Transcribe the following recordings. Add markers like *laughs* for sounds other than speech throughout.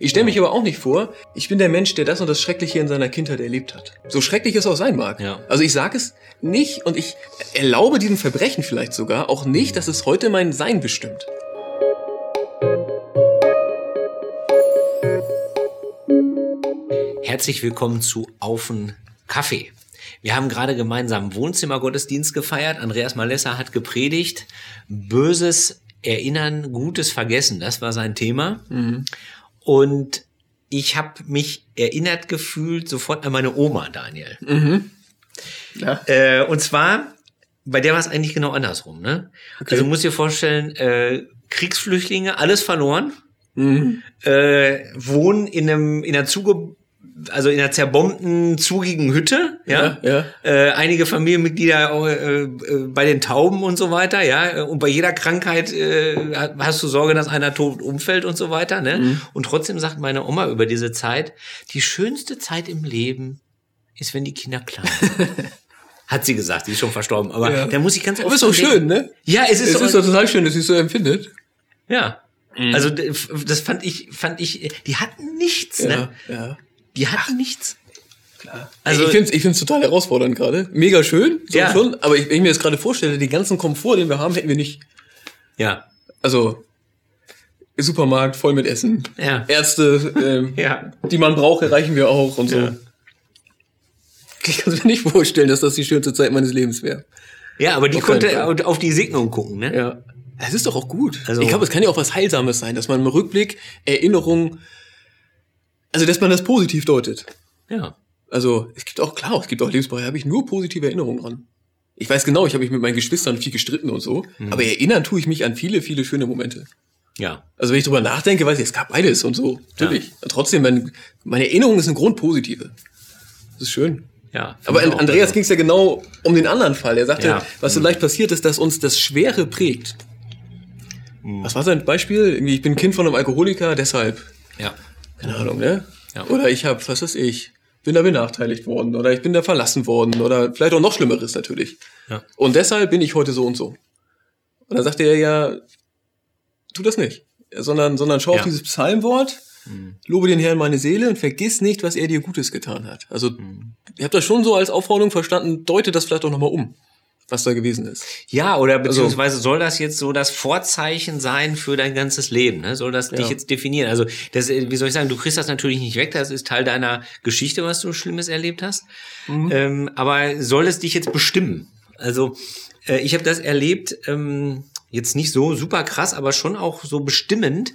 Ich stelle mich aber auch nicht vor, ich bin der Mensch, der das und das Schreckliche in seiner Kindheit erlebt hat. So schrecklich es auch sein mag. Ja. Also ich sage es nicht und ich erlaube diesem Verbrechen vielleicht sogar auch nicht, dass es heute mein Sein bestimmt. Herzlich willkommen zu Aufen Kaffee. Wir haben gerade gemeinsam Wohnzimmergottesdienst gefeiert. Andreas Malessa hat gepredigt. Böses Erinnern, Gutes Vergessen, das war sein Thema. Und ich habe mich erinnert gefühlt sofort an meine Oma, Daniel. Ja. Äh, und zwar, bei der war es eigentlich genau andersrum. Ne? Okay. Also du musst dir vorstellen, äh, Kriegsflüchtlinge, alles verloren, Mhm. äh, wohnen in einem in einer zuge also in einer zerbombten, zugigen Hütte, ja. Ja, Äh, einige Familienmitglieder auch, äh, äh, bei den Tauben und so weiter, ja. Und bei jeder Krankheit äh, hast du Sorge, dass einer tot umfällt und so weiter, ne? Mhm. Und trotzdem sagt meine Oma über diese Zeit, die schönste Zeit im Leben ist, wenn die Kinder klein sind. *laughs* Hat sie gesagt, sie ist schon verstorben. Aber Ja. da muss ich ganz Aber oft ist auch denken. schön, ne? Ja, es ist, Es so, ist doch total schön, dass sie es so empfindet. ja. Mhm. Also das fand ich, fand ich, die hatten nichts, ne? ja. Die hatten nichts. Klar. Also- ich finde es ich find's total herausfordernd gerade. Mega schön, so Ja. schon. Aber ich, wenn ich mir das gerade vorstelle, den ganzen Komfort, den wir haben, hätten wir nicht. Ja. Also Supermarkt voll mit Essen. Ja. Ärzte, ähm, *laughs* Ja. die man braucht, erreichen wir auch und so. Ja. Ich kann mir nicht vorstellen, dass das die schönste Zeit meines Lebens wäre. Ja, aber die Auf konnte Fall. auf die Segnung gucken, ne? Ja. Es ist doch auch gut. Also- ich glaube, es kann ja auch was Heilsames sein, dass man im Rückblick Erinnerungen, also dass man das positiv deutet. Ja. Also es gibt auch, klar, es gibt auch Lebensbereiche, da habe ich nur positive Erinnerungen dran. Ich weiß genau, ich habe mich mit meinen Geschwistern viel gestritten und so, Mhm. aber erinnern tue ich mich an viele, viele schöne Momente. Ja. Also wenn ich drüber nachdenke, weiß ich, es gab beides und so, natürlich. Trotzdem, mein, meine Erinnerung ist eine grundpositive. Das ist schön. Ja. Aber an. Andreas ging es ja genau um den anderen Fall. Er sagte, Ja. was so leicht passiert ist, dass uns das Schwere prägt. Mhm. Was war sein Beispiel? Irgendwie, ich bin Kind von einem Alkoholiker, deshalb, Ja. Keine Ahnung, ne? Ja. Oder ich habe, was weiß ich, bin da benachteiligt worden oder ich bin da verlassen worden oder vielleicht auch noch Schlimmeres natürlich. Ja. Und deshalb bin ich heute so und so. Und dann sagte er ja, tu das nicht, sondern, sondern schau auf Ja. dieses Psalmwort, lobe den Herrn meine Seele und vergiss nicht, was er dir Gutes getan hat. Also, ihr habt das schon so als Aufforderung verstanden, deute das vielleicht auch nochmal um, was da gewesen ist. Ja, oder Also beziehungsweise soll das jetzt so das Vorzeichen sein für dein ganzes Leben? Ne? Soll das dich Ja. jetzt definieren? Also, das, äh, wie soll ich sagen, du kriegst das natürlich nicht weg, das ist Teil deiner Geschichte, was du Schlimmes erlebt hast. Mhm. Ähm, aber soll es dich jetzt bestimmen? Also, äh, ich habe das erlebt, ähm, jetzt nicht so super krass, aber schon auch so bestimmend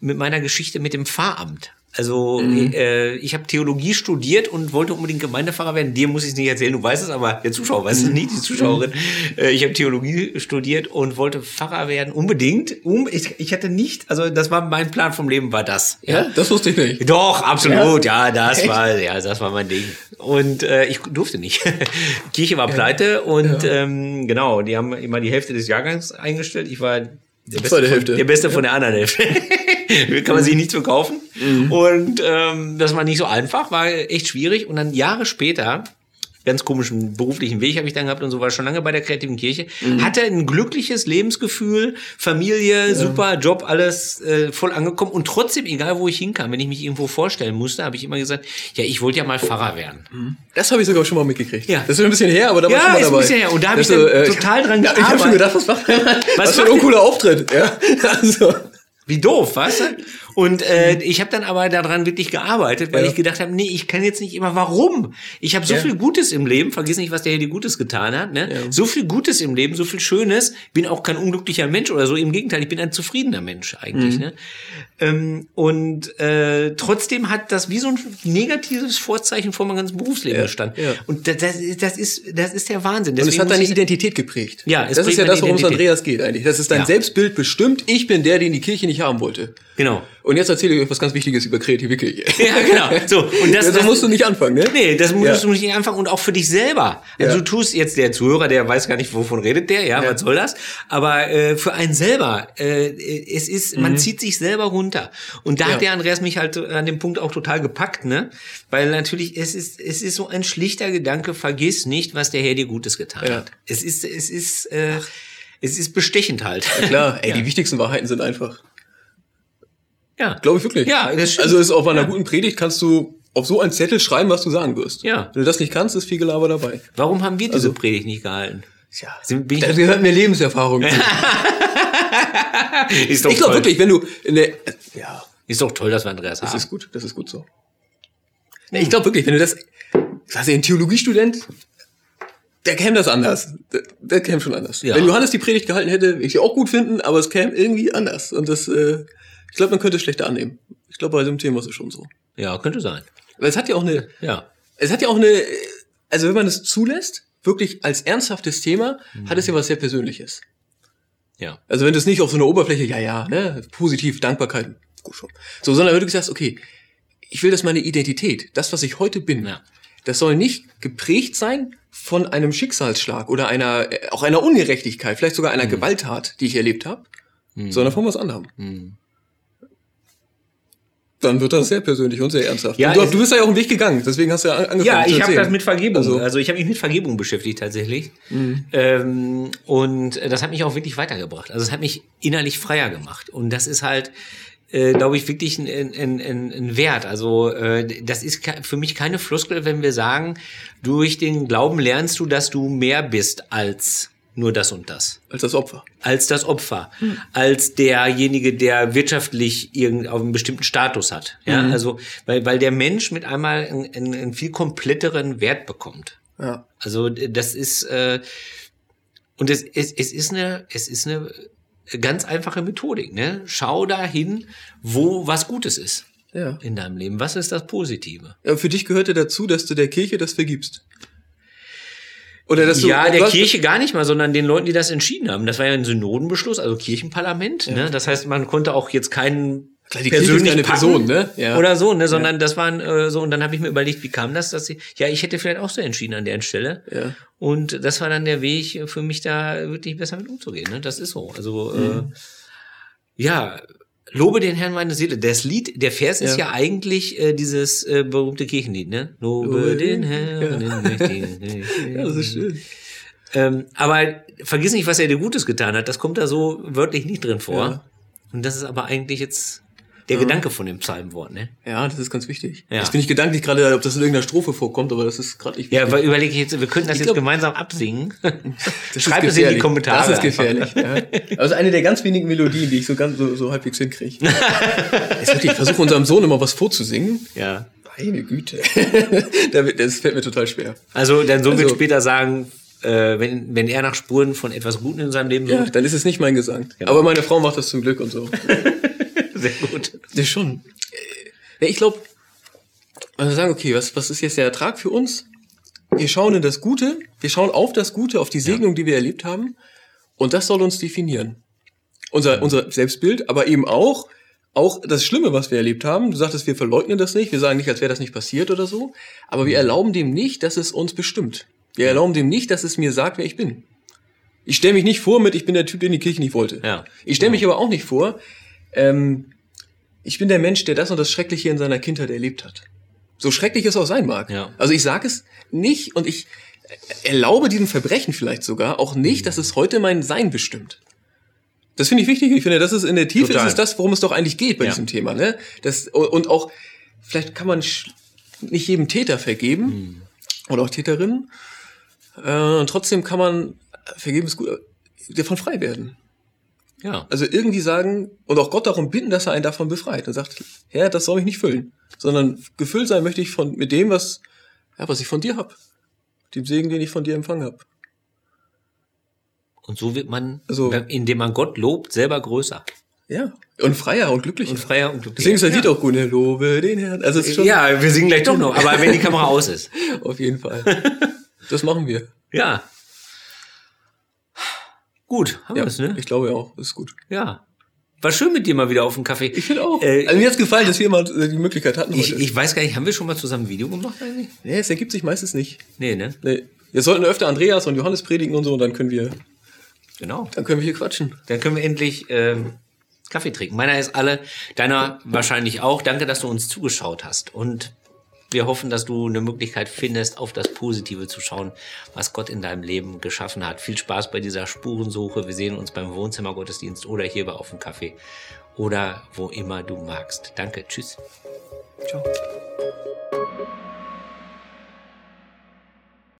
mit meiner Geschichte mit dem Pfarramt. Also Mhm. äh, ich habe Theologie studiert und wollte unbedingt Gemeindepfarrer werden. Dir muss ich es nicht erzählen, du weißt es, aber der Zuschauer weiß es Mhm. nicht, die Zuschauerin. Äh, ich habe Theologie studiert und wollte Pfarrer werden, unbedingt. Um, ich, ich hatte nicht, also das war mein Plan vom Leben, war das. Ja, das wusste ich nicht. Doch, absolut, ja, das Echt? war, ja, das war mein Ding. Und äh, ich durfte nicht. *laughs* Kirche war pleite und ähm, genau, die haben immer die Hälfte des Jahrgangs eingestellt. Ich war der Beste, Zweite von, Hälfte. der Beste von der anderen Hälfte. *laughs* Kann man sich nicht so kaufen. Mhm. Und ähm, das war nicht so einfach, war echt schwierig. Und dann Jahre später, ganz komischen beruflichen Weg habe ich dann gehabt und so war schon lange bei der kreativen Kirche, Mhm. hatte ein glückliches Lebensgefühl, Familie, super Job, alles äh, voll angekommen und trotzdem, egal wo ich hinkam, wenn ich mich irgendwo vorstellen musste, habe ich immer gesagt, ja, ich wollte ja mal Pfarrer werden. Das habe ich sogar schon mal mitgekriegt. Ja. Das ist ein bisschen her, aber da war Ja, ich schon mal ist ein dabei. bisschen her. Und da hab Das ich dann so, äh, total dran ja, *laughs* Ich habe schon gearbeitet. gedacht, was macht? Was, Was für ein uncooler Auftritt. Ja, *laughs* also. Wie doof, weißt du? Und äh, ich habe dann aber daran wirklich gearbeitet, weil. Ja. ich gedacht habe, nee, ich kann jetzt nicht immer, warum? Ich habe so Ja. viel Gutes im Leben, vergiss nicht, was der hier die Gutes getan hat, ne? So viel Gutes im Leben, so viel Schönes, bin auch kein unglücklicher Mensch oder so, im Gegenteil, ich bin ein zufriedener Mensch eigentlich, Mhm. ne? Ähm, und äh, trotzdem hat das wie so ein negatives Vorzeichen vor meinem ganzen Berufsleben Ja, gestanden. ja. Und das, das, ist- das ist das ist der Wahnsinn. Und es Deswegen hat deine Identität geprägt. Ja, es das ist ja das, worum es. Andreas geht eigentlich. Das ist dein Ja. Selbstbild bestimmt. Ich bin der, den die Kirche nicht haben wollte. Genau. Und jetzt erzähle ich euch was ganz Wichtiges über kreative Kirche. *laughs* Ja, genau. So, und das, ja, so das, musst du nicht anfangen, ne? Nee, das musst Ja. du nicht anfangen und auch für dich selber. Also Ja. du tust jetzt der Zuhörer, der weiß gar nicht, wovon redet der, ja, Ja. was soll das? Aber äh, für einen selber, äh, es ist, man zieht sich selber runter. Und da Mhm. Ja. hat der Andreas mich halt an dem Punkt auch total gepackt, ne? Weil natürlich, es ist, es ist so ein schlichter Gedanke, vergiss nicht, was der Herr dir Gutes getan Ja. hat. Es ist, es ist, äh, es ist bestechend halt. Klar, *laughs* ey, Ja. die wichtigsten Wahrheiten sind einfach. Ja. Glaube ich wirklich. Ja, das stimmt. Also ist auf einer guten Predigt kannst du auf so einen Zettel schreiben, was du sagen wirst. Ja. Wenn du das nicht kannst, ist viel Gelaber dabei. Warum haben wir diese Also- Predigt nicht gehalten? Tja, Sind- bin ich- da gehört mir Lebenserfahrung. *laughs* Ist doch ich glaube wirklich, wenn du in der, ja, Ist doch toll, dass wir Andreas das haben. ist gut, das ist gut so. Nee, ich glaube wirklich, wenn du das, was ein Theologiestudent, der käme das anders. Der, der käme schon anders. Ja. Wenn Johannes die Predigt gehalten hätte, würde ich sie auch gut finden, aber es käme irgendwie anders. Und das, äh, ich glaube, man könnte es schlechter annehmen. Ich glaube, bei so einem Thema ist es schon so. Ja, könnte sein. Weil es hat ja auch eine, Ja. es hat ja auch eine, also wenn man es zulässt, wirklich als ernsthaftes Thema, hat es ja was sehr Persönliches. Ja. Also wenn du es nicht auf so einer Oberfläche, ja, ja, ne, positiv, Dankbarkeit, gut schon. So, sondern wenn du sagst, okay, ich will, dass meine Identität, das, was ich heute bin, Ja. das soll nicht geprägt sein von einem Schicksalsschlag oder einer, auch einer Ungerechtigkeit, vielleicht sogar Mhm. einer Gewalttat, die ich erlebt habe, sondern von was anderem. Mhm. Dann wird das sehr persönlich und sehr ernsthaft. Ja, du, du bist ja auch einen Weg gegangen, deswegen hast du ja an- angefangen Ja, ich habe das mit Vergebung. Also, Also- ich habe mich mit Vergebung beschäftigt tatsächlich. Ähm, und das hat mich auch wirklich weitergebracht. Also es hat mich innerlich freier gemacht. Und das ist halt, äh, glaube ich, wirklich ein, ein, ein, ein Wert. Also äh, das ist für mich keine Floskel, wenn wir sagen, durch den Glauben lernst du, dass du mehr bist als nur das und das Als das Opfer. als das Opfer, als derjenige, der wirtschaftlich irgend auf einen bestimmten Status hat. Ja, also weil weil der Mensch mit einmal einen, einen, einen viel kompletteren Wert bekommt. Ja. Also das ist äh, und es, es, es ist eine es ist eine ganz einfache Methodik. Ne? Schau dahin, wo was Gutes ist Ja. in deinem Leben. Was ist das Positive? ja. Für dich gehörte dazu, dass du der Kirche das vergibst. Oder dass du, ja, der Kirche gar nicht mal, sondern den Leuten, die das entschieden haben. Das war ja ein Synodenbeschluss, also Kirchenparlament. Ne? Das heißt, man konnte auch jetzt keinen Klar, die ist keine Person, ne? Ja. Oder so, ne? Sondern das waren äh, so, und dann habe ich mir überlegt, wie kam das, dass ich, ja, ich hätte vielleicht auch so entschieden an der Stelle. Ja. Und das war dann der Weg für mich, da wirklich besser mit umzugehen. Ne? Das ist so. Also Mhm. äh, ja, lobe den Herrn meine Seele. Das Lied, der Vers ist Ja. ja eigentlich äh, dieses äh, berühmte Kirchenlied, ne? Lobe, den den- Herrn, ja. den mächtigen. *laughs* ja, das ist schön. Ähm, aber vergiss nicht, was er dir Gutes getan hat. Das kommt da so wörtlich nicht drin vor. Ja. Und das ist aber eigentlich jetzt der Gedanke von dem Psalmwort, ne? Ja, das ist ganz wichtig. Ja. Jetzt bin ich gedanklich gerade, ob das in irgendeiner Strophe vorkommt, aber das ist gerade nicht Ja, wichtig. weil überlege ich jetzt, wir könnten das Ich jetzt glaub- gemeinsam absingen. *laughs* Schreib es in die. Kommentare. Das ist gefährlich. Ja. Also eine der ganz wenigen Melodien, die ich so ganz so, so halbwegs hinkriege. *laughs* Ich versuche unserem Sohn immer was vorzusingen. Ja. Meine Güte. *laughs* Da wird- das fällt mir total schwer. Also dein Sohn wird Also- später sagen, äh, wenn, wenn er nach Spuren von etwas Guten in seinem Leben Ja, sucht, dann ist es nicht mein Gesang. Genau. Aber meine Frau macht das zum Glück und so. Sehr gut. Das schon. Ja, ich glaube, also sagen, okay, was, was ist jetzt der Ertrag für uns? Wir schauen in das Gute, wir schauen auf das Gute, auf die Segnung, die wir erlebt haben. Und das soll uns definieren. Unser, unser Selbstbild, aber eben auch, auch das Schlimme, was wir erlebt haben. Du sagtest, wir verleugnen das nicht, wir sagen nicht, als wäre das nicht passiert oder so. Aber wir erlauben dem nicht, dass es uns bestimmt. Wir erlauben dem nicht, dass es mir sagt, wer ich bin. Ich stelle mich nicht vor mit, ich bin der Typ, den die Kirche nicht wollte. Ja. Ich stelle mich aber auch nicht vor, ähm, ich bin der Mensch, der das und das Schreckliche in seiner Kindheit erlebt hat. So schrecklich es auch sein mag. Ja. Also ich sage es nicht und ich erlaube diesem Verbrechen vielleicht sogar auch nicht, dass es heute mein Sein bestimmt. Das finde ich wichtig. Ich finde, das ist in der Tiefe Total. ist es das, worum es doch eigentlich geht bei Ja. diesem Thema. Ne? Das, und auch, vielleicht kann man nicht jedem Täter vergeben Hm. oder auch Täterinnen. Äh, und trotzdem kann man vergeben ist gut, äh, davon frei werden. Ja. Also irgendwie sagen und auch Gott darum bitten, dass er einen davon befreit und sagt, Herr, das soll mich nicht füllen, sondern gefüllt sein möchte ich von mit dem, was ja, was ich von dir hab, dem Segen, den ich von dir empfangen hab. Und so wird man, Also- indem man Gott lobt, selber größer. Ja, und freier und glücklicher. Und freier und glücklicher. Deswegen ist das Lied auch gut, ne? Lobe den Herrn. Also es ist schon Ja, wir singen gleich doch noch, aber wenn die Kamera aus ist. *laughs* auf jeden Fall. Das machen wir. Ja. Gut, haben Ja, wir es, ne? ich glaube auch, das ist gut. Ja. War schön mit dir mal wieder auf dem Kaffee. Ich finde auch. Äh, also mir hat's gefallen, dass wir mal äh, die Möglichkeit hatten ich, ich weiß gar nicht, haben wir schon mal zusammen ein Video gemacht eigentlich? nee, es ergibt sich meistens nicht. Nee, ne? Nee. Wir sollten öfter Andreas und Johannes predigen und so, und dann können wir, Genau. dann können wir hier quatschen. Dann können wir endlich ähm, Kaffee trinken. Meiner ist alle, deiner wahrscheinlich auch. Danke, dass du uns zugeschaut hast. Und wir hoffen, dass du eine Möglichkeit findest, auf das Positive zu schauen, was Gott in deinem Leben geschaffen hat. Viel Spaß bei dieser Spurensuche. Wir sehen uns beim Wohnzimmergottesdienst oder hier bei Auf dem Kaffee. oder wo immer du magst. Danke, tschüss. Ciao.